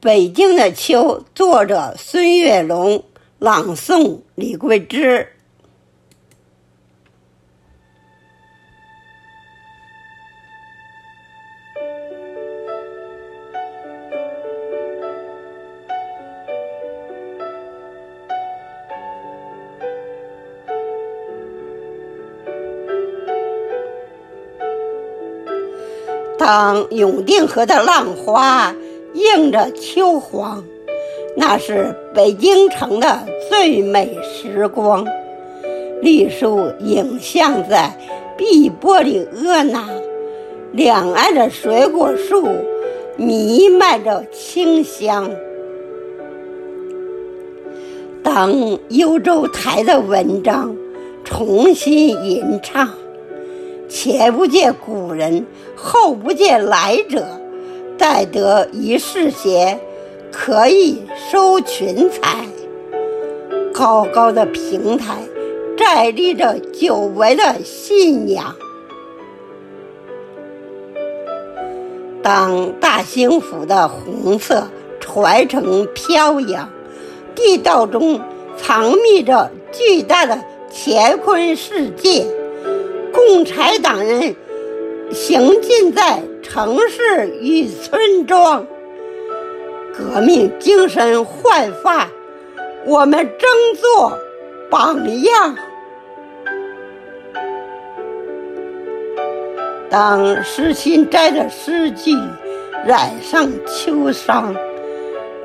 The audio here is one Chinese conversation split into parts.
北京的秋，作者孙月龙，朗诵李桂枝。当永定河的浪花映着秋黄，那是北京城的最美时光。绿树影像在碧波里婀娜，两岸的水果树弥漫着清香。当幽州台的文章重新吟唱。前不见古人，后不见来者。待得一世闲，可以收群才。高高的平台，站立着久违的信仰。当大兴府的红色传承飘扬，地道中藏匿着巨大的乾坤世界。共产党人行进在城市与村庄，革命精神焕发，我们争做榜样。当诗心斋的诗句染上秋霜，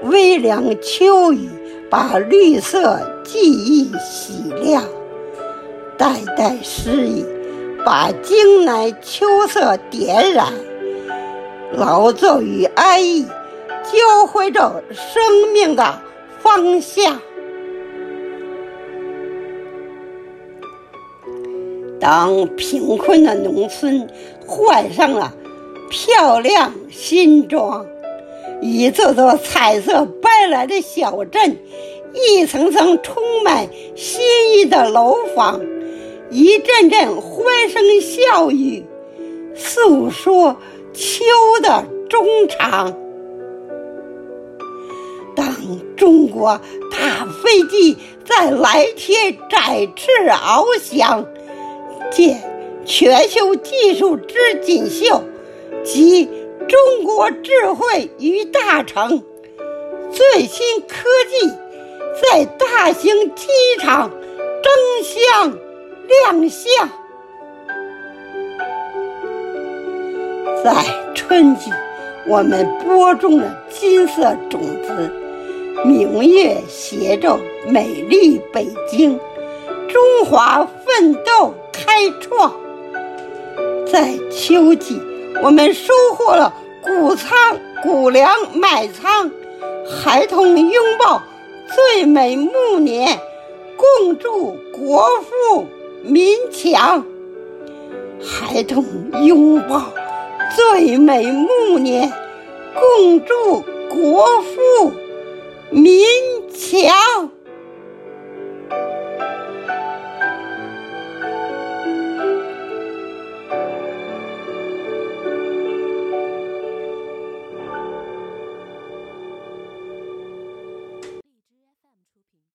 微凉秋雨把绿色记忆洗亮，代代诗意。把京南秋色点染，劳作与安逸交汇着生命的方向。当贫困的农村换上了漂亮新装，一座座彩色斑斓的小镇，一层层充满新意的楼房。一阵阵欢声笑语，诉说秋的衷肠。当中国大飞机在蓝天展翅翱翔，见全球技术之锦绣集中国智慧于大成，最新科技在大型机场争相。亮相，在春季，我们播种了金色种子，明月携着美丽北京，中华奋斗开创。在秋季，我们收获了谷仓、谷粮麦仓，孩童拥抱最美暮年，共祝国富。民强，孩童拥抱最美暮年，共祝国富民强。